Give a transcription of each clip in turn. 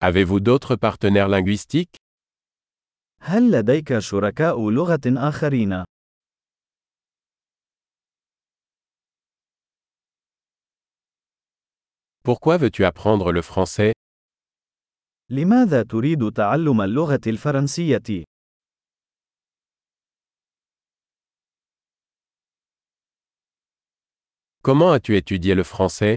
Avez-vous d'autres partenaires linguistiques Pourquoi veux-tu apprendre le français Comment as-tu étudié le français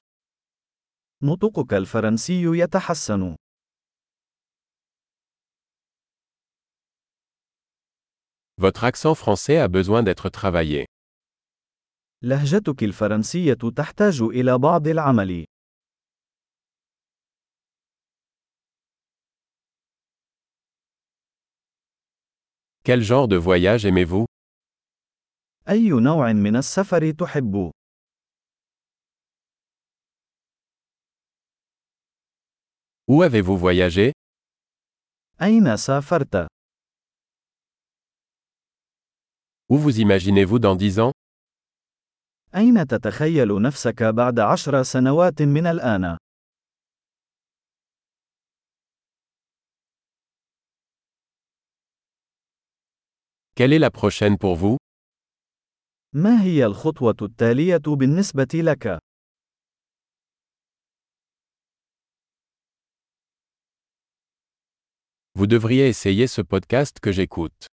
نطقك الفرنسي يتحسن. Votre accent français a besoin d'être travaillé. لهجتك الفرنسية تحتاج إلى بعض العمل. Quel genre de voyage aimez-vous أي نوع من السفر تحب؟ Où avez-vous voyagé أين سافرت؟ Où vous imaginez-vous dans 10 ans أين تتخيل نفسك بعد عشر سنوات من الآن؟ Quelle est la prochaine pour vous ما هي الخطوة التالية بالنسبة لك؟ Vous devriez essayer ce podcast que j'écoute.